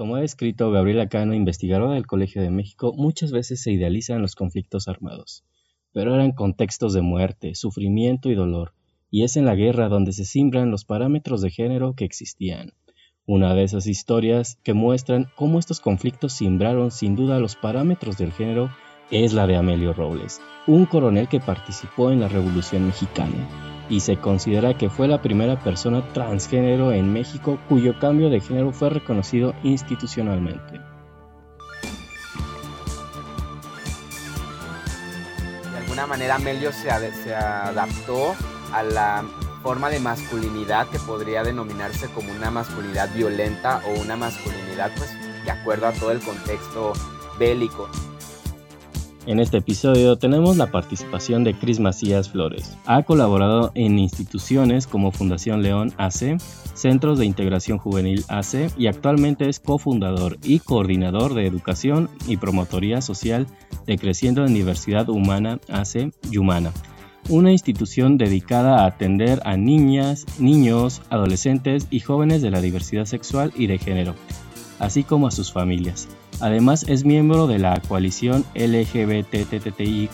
Como ha escrito Gabriela Cano, investigadora del Colegio de México, muchas veces se idealizan los conflictos armados, pero eran contextos de muerte, sufrimiento y dolor, y es en la guerra donde se simbran los parámetros de género que existían. Una de esas historias que muestran cómo estos conflictos simbraron sin duda los parámetros del género es la de Amelio Robles, un coronel que participó en la Revolución Mexicana y se considera que fue la primera persona transgénero en México cuyo cambio de género fue reconocido institucionalmente. De alguna manera Amelio se, se adaptó a la forma de masculinidad que podría denominarse como una masculinidad violenta o una masculinidad pues de acuerdo a todo el contexto bélico. En este episodio tenemos la participación de Cris Macías Flores. Ha colaborado en instituciones como Fundación León AC, Centros de Integración Juvenil AC y actualmente es cofundador y coordinador de Educación y Promotoría Social de Creciendo en Diversidad Humana AC Yumana, una institución dedicada a atender a niñas, niños, adolescentes y jóvenes de la diversidad sexual y de género, así como a sus familias. Además es miembro de la coalición LGBTTIQA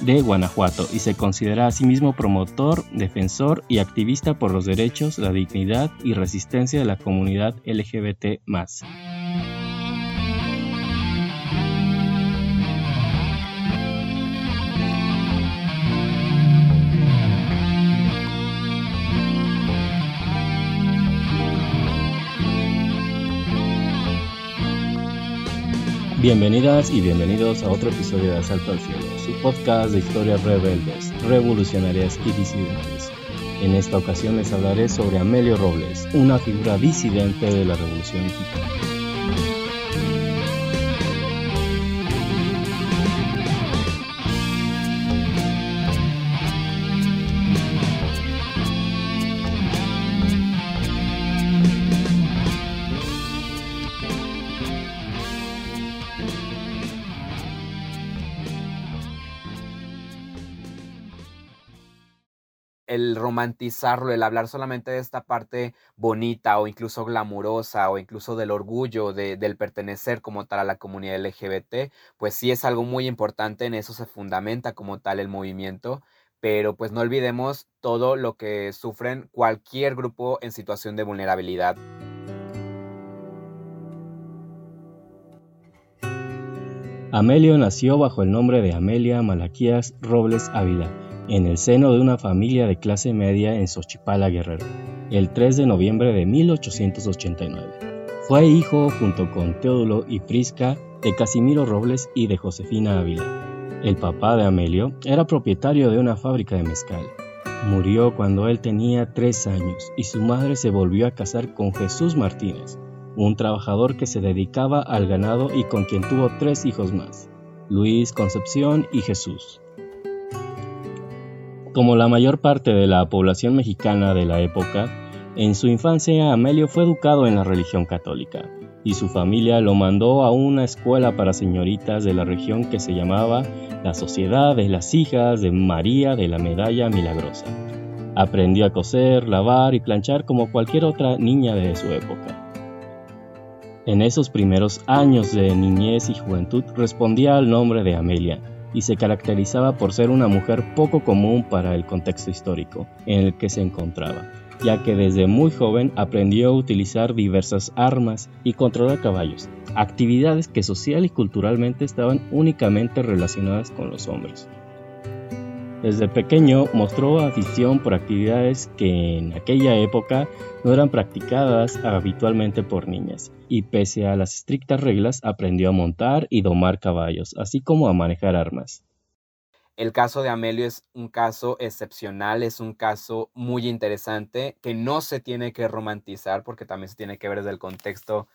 de Guanajuato y se considera a sí mismo promotor, defensor y activista por los derechos, la dignidad y resistencia de la comunidad LGBT. Bienvenidas y bienvenidos a otro episodio de Asalto al Cielo, su podcast de historias rebeldes, revolucionarias y disidentes. En esta ocasión les hablaré sobre Amelio Robles, una figura disidente de la Revolución Mexicana. El romantizarlo, el hablar solamente de esta parte bonita o incluso glamurosa o incluso del orgullo de, del pertenecer como tal a la comunidad LGBT, pues sí es algo muy importante, en eso se fundamenta como tal el movimiento, pero pues no olvidemos todo lo que sufren cualquier grupo en situación de vulnerabilidad. Amelio nació bajo el nombre de Amelia Malaquías Robles Ávila en el seno de una familia de clase media en Xochipala, Guerrero, el 3 de noviembre de 1889. Fue hijo, junto con Teodulo y Prisca, de Casimiro Robles y de Josefina Ávila. El papá de Amelio era propietario de una fábrica de mezcal. Murió cuando él tenía tres años y su madre se volvió a casar con Jesús Martínez, un trabajador que se dedicaba al ganado y con quien tuvo tres hijos más, Luis, Concepción y Jesús. Como la mayor parte de la población mexicana de la época, en su infancia Amelio fue educado en la religión católica y su familia lo mandó a una escuela para señoritas de la región que se llamaba la Sociedad de las Hijas de María de la Medalla Milagrosa. Aprendió a coser, lavar y planchar como cualquier otra niña de su época. En esos primeros años de niñez y juventud respondía al nombre de Amelia, y se caracterizaba por ser una mujer poco común para el contexto histórico en el que se encontraba, ya que desde muy joven aprendió a utilizar diversas armas y controlar caballos, actividades que social y culturalmente estaban únicamente relacionadas con los hombres. Desde pequeño mostró afición por actividades que en aquella época no eran practicadas habitualmente por niñas, y pese a las estrictas reglas aprendió a montar y domar caballos, así como a manejar armas. El caso de Amelio es un caso excepcional, es un caso muy interesante que no se tiene que romantizar porque también se tiene que ver desde el contexto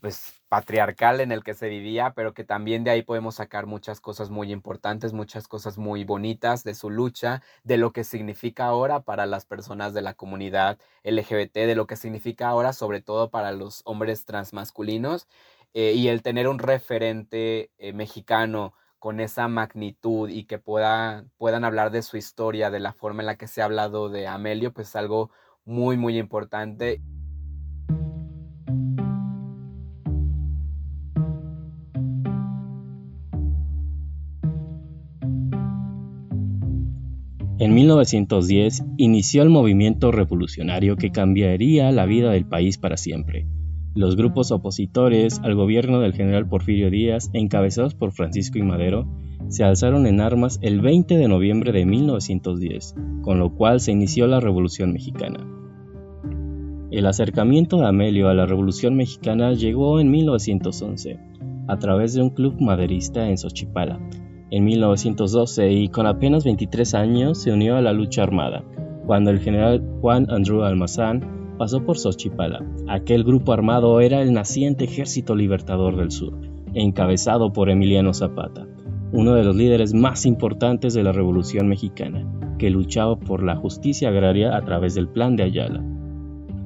pues patriarcal en el que se vivía, pero que también de ahí podemos sacar muchas cosas muy importantes, muchas cosas muy bonitas de su lucha, de lo que significa ahora para las personas de la comunidad LGBT, de lo que significa ahora sobre todo para los hombres transmasculinos eh, y el tener un referente eh, mexicano con esa magnitud y que pueda, puedan hablar de su historia, de la forma en la que se ha hablado de Amelio, pues es algo muy, muy importante. En 1910 inició el movimiento revolucionario que cambiaría la vida del país para siempre. Los grupos opositores al gobierno del general Porfirio Díaz, encabezados por Francisco y Madero, se alzaron en armas el 20 de noviembre de 1910, con lo cual se inició la Revolución Mexicana. El acercamiento de Amelio a la Revolución Mexicana llegó en 1911, a través de un club maderista en Xochipala, en 1912 y con apenas 23 años se unió a la lucha armada, cuando el general Juan Andrew Almazán pasó por Xochipala. Aquel grupo armado era el naciente Ejército Libertador del Sur, encabezado por Emiliano Zapata, uno de los líderes más importantes de la Revolución Mexicana, que luchaba por la justicia agraria a través del Plan de Ayala.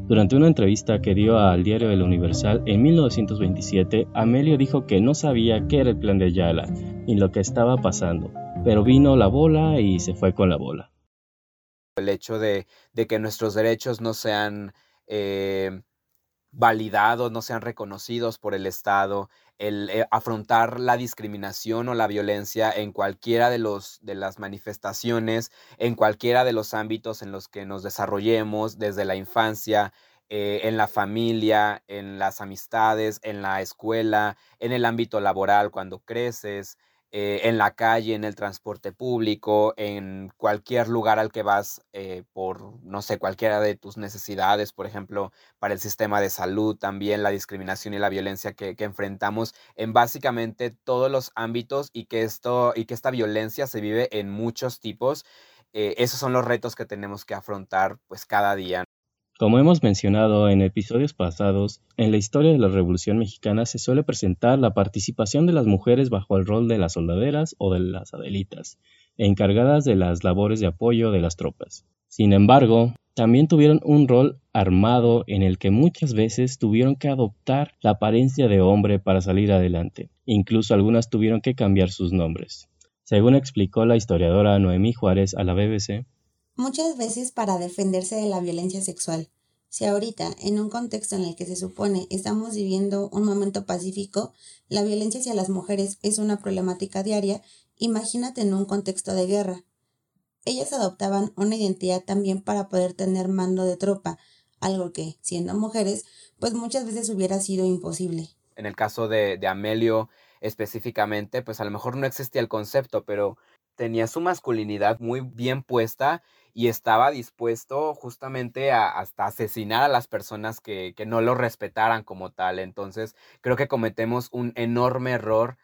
Durante una entrevista que dio al diario El Universal en 1927, Amelio dijo que no sabía qué era el plan de Ayala ni lo que estaba pasando, pero vino la bola y se fue con la bola. El hecho de, que nuestros derechos no sean eh, validados, no sean reconocidos por el Estado, el eh, afrontar la discriminación o la violencia en cualquiera de, los, de las manifestaciones, en cualquiera de los ámbitos en los que nos desarrollemos, desde la infancia, eh, en la familia, en las amistades, en la escuela, en el ámbito laboral cuando creces, eh, en la calle, en el transporte público, en cualquier lugar al que vas eh, por, no sé, cualquiera de tus necesidades, por ejemplo, para el sistema de salud, también la discriminación y la violencia que, enfrentamos en básicamente todos los ámbitos y que, esto, y que esta violencia se vive en muchos tipos. Eh, esos son los retos que tenemos que afrontar pues cada día. Como hemos mencionado en episodios pasados, en la historia de la Revolución Mexicana se suele presentar la participación de las mujeres bajo el rol de las soldaderas o de las adelitas, encargadas de las labores de apoyo de las tropas. Sin embargo, también tuvieron un rol armado en el que muchas veces tuvieron que adoptar la apariencia de hombre para salir adelante. Incluso algunas tuvieron que cambiar sus nombres. Según explicó la historiadora Noemí Juárez a la BBC, muchas veces para defenderse de la violencia sexual. Si ahorita, en un contexto en el que se supone estamos viviendo un momento pacífico, la violencia hacia las mujeres es una problemática diaria, imagínate en un contexto de guerra. Ellas adoptaban una identidad también para poder tener mando de tropa, algo que, siendo mujeres, pues muchas veces hubiera sido imposible. En el caso de, de Amelio específicamente, pues a lo mejor no existía el concepto, pero tenía su masculinidad muy bien puesta y estaba dispuesto justamente a hasta asesinar a las personas que, no lo respetaran como tal. Entonces, creo que cometemos un enorme error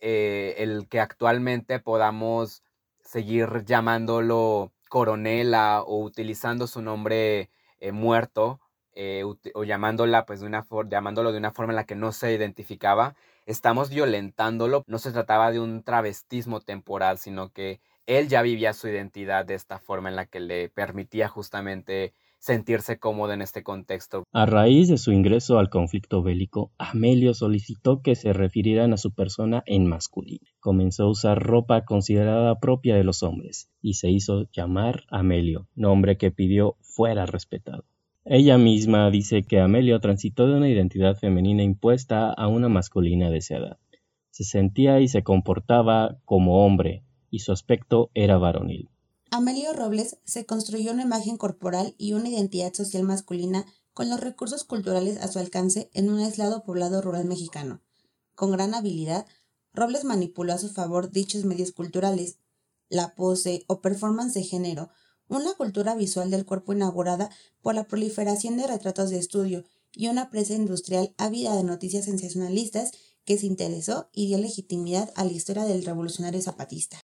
eh, el que actualmente podamos seguir llamándolo coronela o utilizando su nombre eh, muerto eh, o llamándola pues de una llamándolo de una forma en la que no se identificaba estamos violentándolo no se trataba de un travestismo temporal sino que él ya vivía su identidad de esta forma en la que le permitía justamente sentirse cómodo en este contexto. A raíz de su ingreso al conflicto bélico, Amelio solicitó que se refirieran a su persona en masculino. Comenzó a usar ropa considerada propia de los hombres y se hizo llamar Amelio, nombre que pidió fuera respetado. Ella misma dice que Amelio transitó de una identidad femenina impuesta a una masculina deseada. Se sentía y se comportaba como hombre, y su aspecto era varonil. Amelio Robles se construyó una imagen corporal y una identidad social masculina con los recursos culturales a su alcance en un aislado poblado rural mexicano. Con gran habilidad, Robles manipuló a su favor dichos medios culturales, la pose o performance de género, una cultura visual del cuerpo inaugurada por la proliferación de retratos de estudio y una presa industrial ávida de noticias sensacionalistas que se interesó y dio legitimidad a la historia del revolucionario zapatista.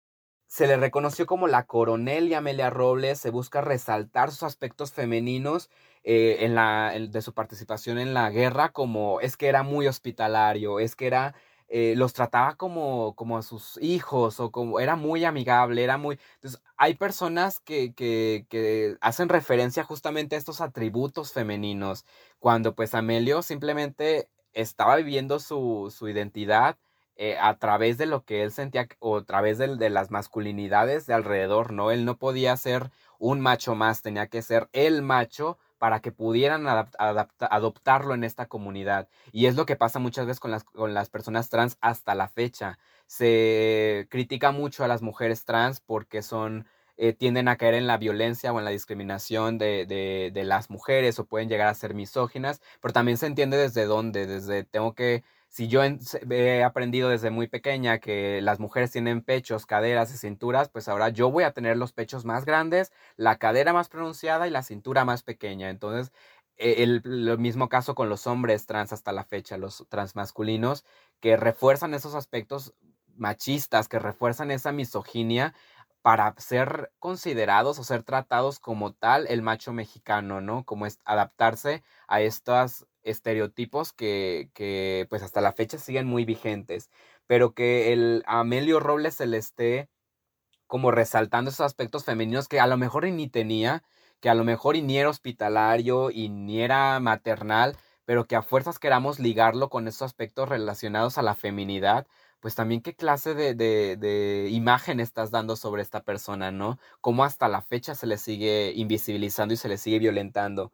Se le reconoció como la coronel y Amelia Robles. Se busca resaltar sus aspectos femeninos eh, en la, de su participación en la guerra, como es que era muy hospitalario, es que era, eh, los trataba como, como a sus hijos, o como era muy amigable, era muy. Hay personas que, que, que hacen referencia justamente a estos atributos femeninos, cuando pues Amelio simplemente estaba viviendo su, su identidad eh, a través de lo que él sentía o a través de, las masculinidades de alrededor, ¿no? Él no podía ser un macho más, tenía que ser el macho para que pudieran adoptarlo en esta comunidad. Y es lo que pasa muchas veces con las, con las personas trans hasta la fecha. Se critica mucho a las mujeres trans porque son eh, tienden a caer en la violencia o en la discriminación de, de, de, las mujeres o pueden llegar a ser misóginas, pero también se entiende desde dónde, desde tengo que, si yo he aprendido desde muy pequeña que las mujeres tienen pechos, caderas y cinturas, pues ahora yo voy a tener los pechos más grandes, la cadera más pronunciada y la cintura más pequeña. Entonces, e, el, mismo caso con los hombres trans hasta la fecha, los transmasculinos, que refuerzan esos aspectos machistas, que refuerzan esa misoginia para ser considerados o ser tratados como tal el macho mexicano, ¿no? Como es adaptarse a estos estereotipos que, que pues hasta la fecha siguen muy vigentes, pero que el Amelio Robles se le esté como resaltando esos aspectos femeninos que a lo mejor ni tenía, que a lo mejor ni era hospitalario y ni era maternal, pero que a fuerzas queramos ligarlo con esos aspectos relacionados a la feminidad, pues también qué clase de, de, imagen estás dando sobre esta persona, ¿no? Cómo hasta la fecha se le sigue invisibilizando y se le sigue violentando.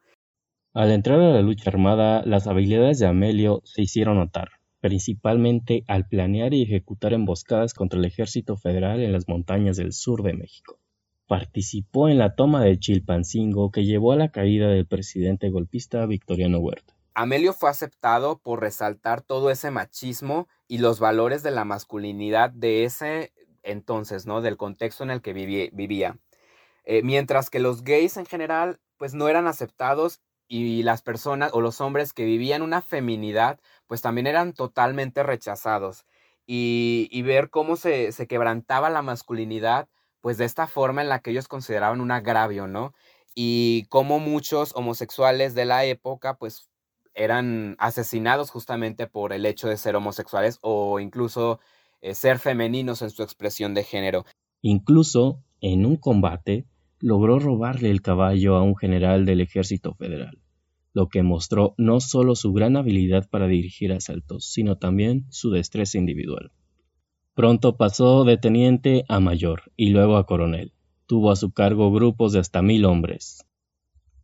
Al entrar a la lucha armada, las habilidades de Amelio se hicieron notar, principalmente al planear y ejecutar emboscadas contra el ejército federal en las montañas del sur de México. Participó en la toma de Chilpancingo que llevó a la caída del presidente golpista Victoriano Huerta. Amelio fue aceptado por resaltar todo ese machismo y los valores de la masculinidad de ese entonces, ¿no? Del contexto en el que vivía. Eh, mientras que los gays en general, pues no eran aceptados y las personas o los hombres que vivían una feminidad, pues también eran totalmente rechazados. Y, ver cómo se, se quebrantaba la masculinidad, pues de esta forma en la que ellos consideraban un agravio, ¿no? Y cómo muchos homosexuales de la época, pues eran asesinados justamente por el hecho de ser homosexuales o incluso eh, ser femeninos en su expresión de género. Incluso, en un combate, logró robarle el caballo a un general del ejército federal, lo que mostró no solo su gran habilidad para dirigir asaltos, sino también su destreza individual. Pronto pasó de teniente a mayor y luego a coronel. Tuvo a su cargo grupos de hasta mil hombres,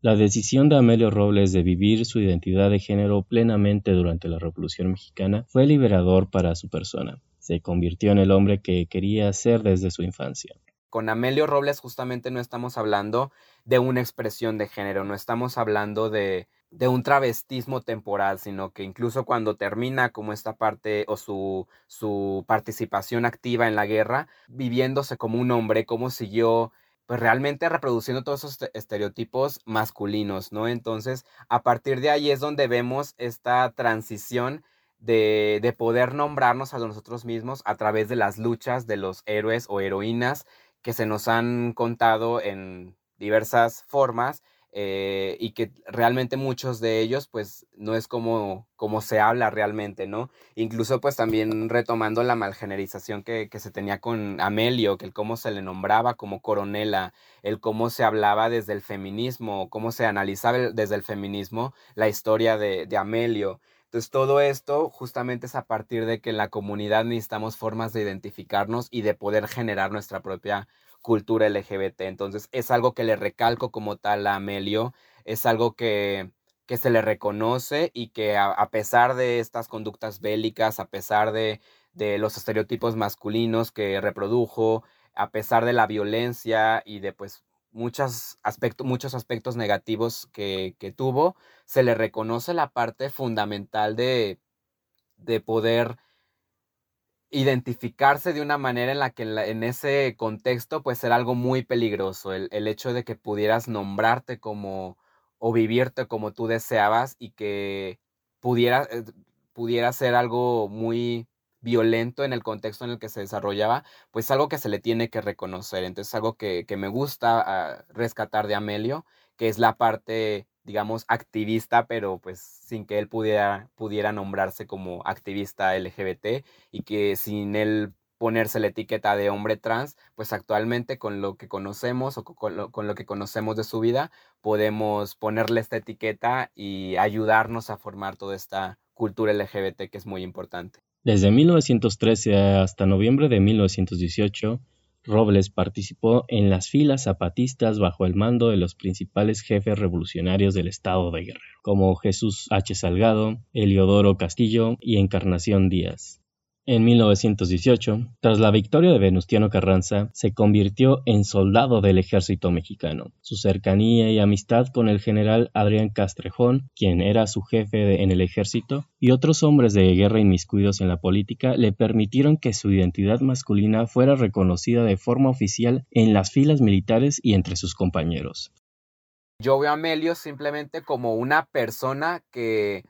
la decisión de Amelio Robles de vivir su identidad de género plenamente durante la Revolución Mexicana fue liberador para su persona. Se convirtió en el hombre que quería ser desde su infancia. Con Amelio Robles justamente no estamos hablando de una expresión de género, no estamos hablando de, de un travestismo temporal, sino que incluso cuando termina como esta parte o su, su participación activa en la guerra, viviéndose como un hombre, cómo siguió pues realmente reproduciendo todos esos estereotipos masculinos, ¿no? Entonces, a partir de ahí es donde vemos esta transición de, de, poder nombrarnos a nosotros mismos a través de las luchas de los héroes o heroínas que se nos han contado en diversas formas eh, y que realmente muchos de ellos pues no es como, como se habla realmente, ¿no? Incluso pues también retomando la malgenerización que, que se tenía con Amelio, que el cómo se le nombraba como coronela, el cómo se hablaba desde el feminismo, cómo se analizaba desde el feminismo la historia de, de Amelio. Entonces todo esto justamente es a partir de que en la comunidad necesitamos formas de identificarnos y de poder generar nuestra propia cultura LGBT. Entonces es algo que le recalco como tal a Amelio, es algo que, que se le reconoce y que a, pesar de estas conductas bélicas, a pesar de, de los estereotipos masculinos que reprodujo, a pesar de la violencia y de pues aspectos, muchos aspectos negativos que, que, tuvo, se le reconoce la parte fundamental de, de poder identificarse de una manera en la que en, ese contexto pues era algo muy peligroso, el, el, hecho de que pudieras nombrarte como o vivirte como tú deseabas y que pudiera, eh, pudiera ser algo muy violento en el contexto en el que se desarrollaba, pues algo que se le tiene que reconocer. Entonces algo que, que me gusta ah, rescatar de Amelio, que es la parte digamos, activista, pero pues sin que él pudiera, pudiera nombrarse como activista LGBT y que sin él ponerse la etiqueta de hombre trans, pues actualmente con lo que conocemos o con lo, con lo, que conocemos de su vida, podemos ponerle esta etiqueta y ayudarnos a formar toda esta cultura LGBT que es muy importante. Desde 1913 hasta noviembre de 1918, Robles participó en las filas zapatistas bajo el mando de los principales jefes revolucionarios del estado de Guerrero, como Jesús H. Salgado, Eliodoro Castillo y Encarnación Díaz. En 1918, tras la victoria de Venustiano Carranza, se convirtió en soldado del ejército mexicano. Su cercanía y amistad con el general Adrián Castrejón, quien era su jefe en el ejército, y otros hombres de guerra inmiscuidos en la política le permitieron que su identidad masculina fuera reconocida de forma oficial en las filas militares y entre sus compañeros. Yo veo a Amelio simplemente como una persona que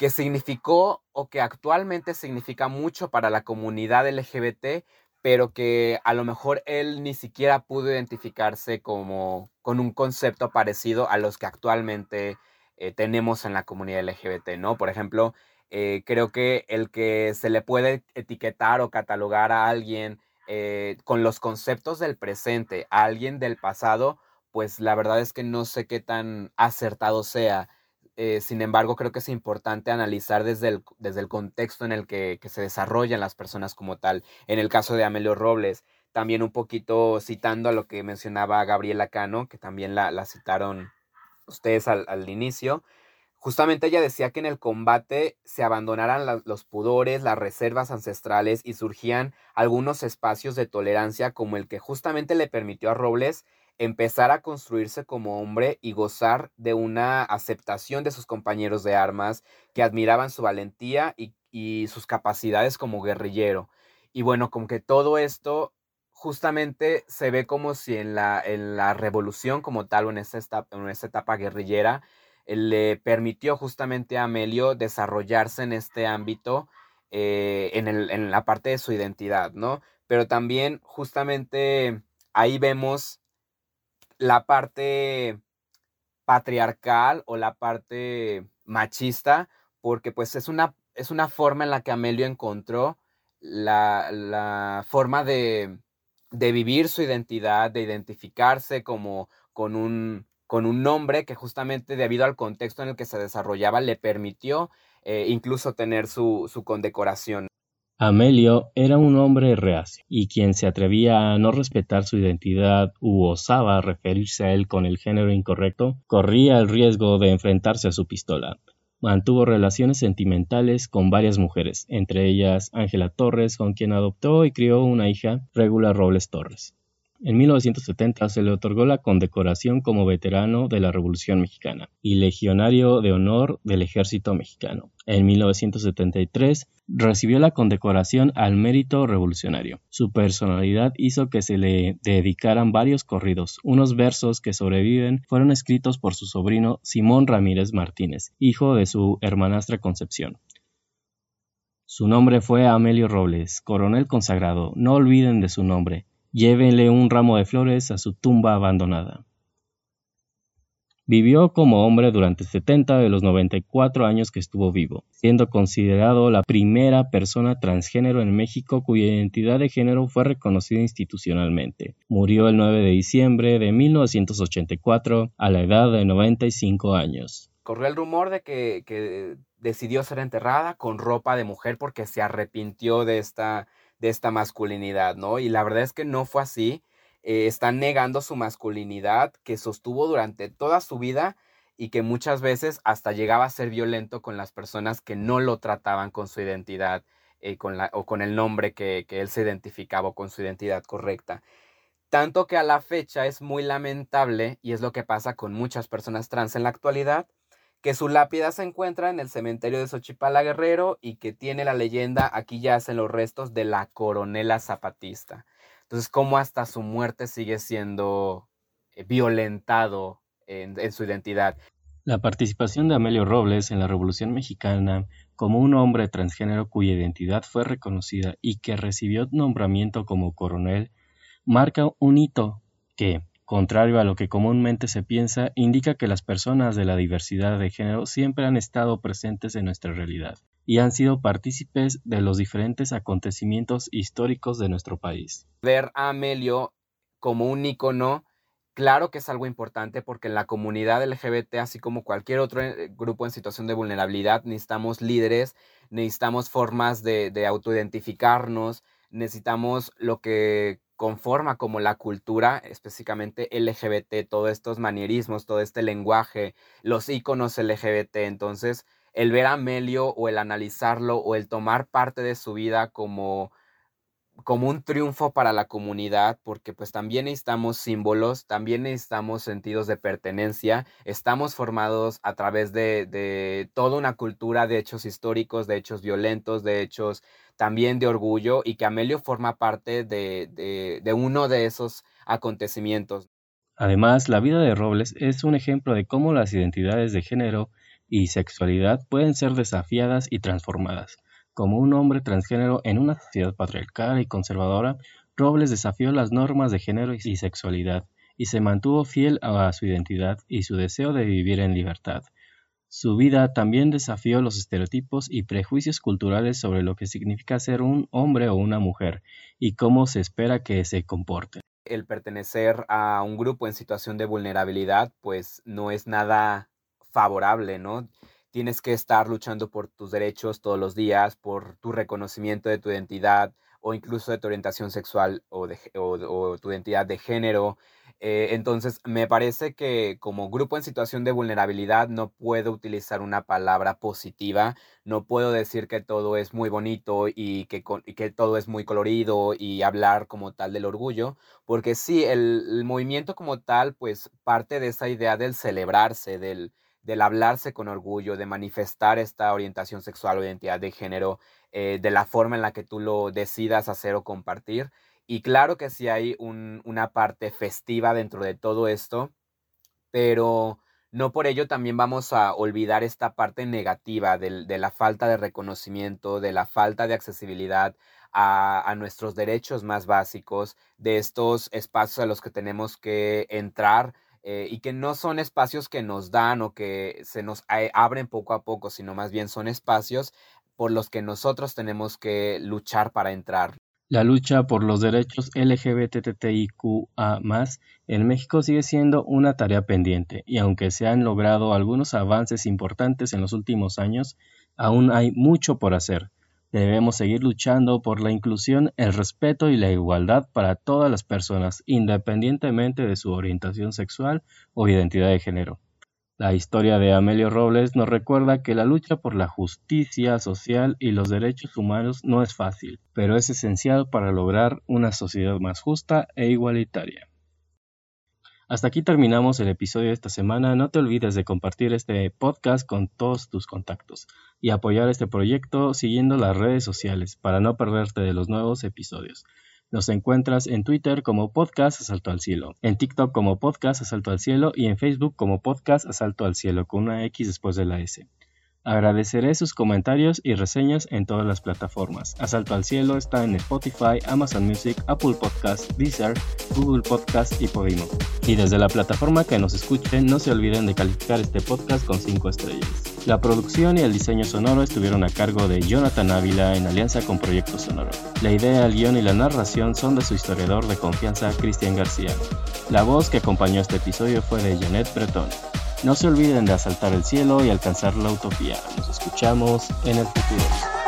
que significó o que actualmente significa mucho para la comunidad LGBT, pero que a lo mejor él ni siquiera pudo identificarse como con un concepto parecido a los que actualmente eh, tenemos en la comunidad LGBT, ¿no? Por ejemplo, eh, creo que el que se le puede etiquetar o catalogar a alguien eh, con los conceptos del presente, a alguien del pasado, pues la verdad es que no sé qué tan acertado sea. Eh, sin embargo, creo que es importante analizar desde el, desde el contexto en el que, se desarrollan las personas como tal. En el caso de Amelio Robles, también un poquito citando a lo que mencionaba Gabriela Cano, que también la, citaron ustedes al, inicio. Justamente ella decía que en el combate se abandonaran los pudores, las reservas ancestrales y surgían algunos espacios de tolerancia como el que justamente le permitió a Robles empezar a construirse como hombre y gozar de una aceptación de sus compañeros de armas que admiraban su valentía y, sus capacidades como guerrillero. Y bueno, como que todo esto justamente se ve como si en la, en la revolución como tal o en esta etapa, en esta etapa guerrillera le permitió justamente a Amelio desarrollarse en este ámbito, eh, en, en la parte de su identidad, ¿no? Pero también justamente ahí vemos la parte patriarcal o la parte machista, porque pues es una, es una forma en la que Amelio encontró la, forma de, vivir su identidad, de identificarse como con un, con un nombre que justamente debido al contexto en el que se desarrollaba le permitió eh, incluso tener su, su condecoración. Amelio era un hombre reacio, y quien se atrevía a no respetar su identidad u osaba referirse a él con el género incorrecto, corría el riesgo de enfrentarse a su pistola. Mantuvo relaciones sentimentales con varias mujeres, entre ellas Ángela Torres, con quien adoptó y crió una hija, Regula Robles Torres. En 1970 se le otorgó la condecoración como veterano de la Revolución Mexicana y legionario de honor del Ejército Mexicano. En 1973 recibió la condecoración al mérito revolucionario. Su personalidad hizo que se le dedicaran varios corridos. Unos versos que sobreviven fueron escritos por su sobrino Simón Ramírez Martínez, hijo de su hermanastra Concepción. Su nombre fue Amelio Robles, coronel consagrado. No olviden de su nombre. Llévenle un ramo de flores a su tumba abandonada. Vivió como hombre durante 70 de los 94 años que estuvo vivo, siendo considerado la primera persona transgénero en México cuya identidad de género fue reconocida institucionalmente. Murió el 9 de diciembre de 1984 a la edad de 95 años. Corrió el rumor de que, que decidió ser enterrada con ropa de mujer porque se arrepintió de esta de esta masculinidad, ¿no? Y la verdad es que no fue así. Eh, están negando su masculinidad que sostuvo durante toda su vida y que muchas veces hasta llegaba a ser violento con las personas que no lo trataban con su identidad eh, con la, o con el nombre que, que él se identificaba con su identidad correcta. Tanto que a la fecha es muy lamentable, y es lo que pasa con muchas personas trans en la actualidad, que su lápida se encuentra en el cementerio de Xochipala Guerrero y que tiene la leyenda aquí yacen los restos de la coronela zapatista. Entonces, cómo hasta su muerte sigue siendo eh, violentado en, en su identidad. La participación de Amelio Robles en la Revolución Mexicana como un hombre transgénero cuya identidad fue reconocida y que recibió nombramiento como coronel marca un hito que, contrario a lo que comúnmente se piensa, indica que las personas de la diversidad de género siempre han estado presentes en nuestra realidad y han sido partícipes de los diferentes acontecimientos históricos de nuestro país. Ver a Amelio como un icono, claro que es algo importante porque en la comunidad LGBT, así como cualquier otro eh, grupo en situación de vulnerabilidad, necesitamos líderes, necesitamos formas de, de autoidentificarnos, necesitamos lo que conforma como la cultura, específicamente LGBT, todos estos manierismos, todo este lenguaje, los iconos LGBT. Entonces, el ver a Amelio o el analizarlo o el tomar parte de su vida como como un triunfo para la comunidad, porque pues también necesitamos símbolos, también necesitamos sentidos de pertenencia, estamos formados a través de, toda una cultura de hechos históricos, de hechos violentos, de hechos también de orgullo, y que Amelio forma parte de, de uno de esos acontecimientos. Además, la vida de Robles es un ejemplo de cómo las identidades de género y sexualidad pueden ser desafiadas y transformadas como un hombre transgénero en una sociedad patriarcal y conservadora, Robles desafió las normas de género y sexualidad y se mantuvo fiel a su identidad y su deseo de vivir en libertad. Su vida también desafió los estereotipos y prejuicios culturales sobre lo que significa ser un hombre o una mujer y cómo se espera que se comporte. El pertenecer a un grupo en situación de vulnerabilidad pues no es nada favorable, ¿no? tienes que estar luchando por tus derechos todos los días, por tu reconocimiento de tu identidad o incluso de tu orientación sexual o, de, o, tu identidad de género. Eh, entonces, me parece que como grupo en situación de vulnerabilidad no puedo utilizar una palabra positiva, no puedo decir que todo es muy bonito y que, todo es muy colorido y hablar como tal del orgullo, porque sí, el, movimiento como tal, pues parte de esa idea del celebrarse, del, del hablarse con orgullo, de manifestar esta orientación sexual o identidad de género eh, de la forma en la que tú lo decidas hacer o compartir. Y claro que sí hay una parte festiva dentro de todo esto, pero no por ello también vamos a olvidar esta parte negativa de, la falta de reconocimiento, de la falta de accesibilidad a, a, nuestros derechos más básicos, de estos espacios a los que tenemos que entrar eh, y que no son espacios que nos dan o que se nos abren poco a poco, sino más bien son espacios por los que nosotros tenemos que luchar para entrar. La lucha por los derechos LGBTTIQA en México sigue siendo una tarea pendiente y aunque se han logrado algunos avances importantes en los últimos años, aún hay mucho por hacer. Debemos seguir luchando por la inclusión, el respeto y la igualdad para todas las personas, independientemente de su orientación sexual o identidad de género. La historia de Amelio Robles nos recuerda que la lucha por la justicia social y los derechos humanos no es fácil, pero es esencial para lograr una sociedad más justa e igualitaria. Hasta aquí terminamos el episodio de esta semana. No te olvides de compartir este podcast con todos tus contactos y apoyar este proyecto siguiendo las redes sociales para no perderte de los nuevos episodios. Nos encuentras en Twitter como Podcast Asalto al Cielo, en TikTok como Podcast Asalto al Cielo y en Facebook como Podcast Asalto al Cielo con una X después de la S. Agradeceré sus comentarios y reseñas en todas las plataformas. Asalto al Cielo está en Spotify, Amazon Music, Apple Podcast, Deezer, Google Podcast y Podimo. Y desde la plataforma que nos escuchen, no se olviden de calificar este podcast con 5 estrellas. La producción y el diseño sonoro estuvieron a cargo de Jonathan Ávila en alianza con Proyecto Sonoro. La idea, el guion y la narración son de su historiador de confianza, Cristian García. La voz que acompañó este episodio fue de Janet Breton. No se olviden de asaltar el cielo y alcanzar la utopía. Nos escuchamos en el futuro.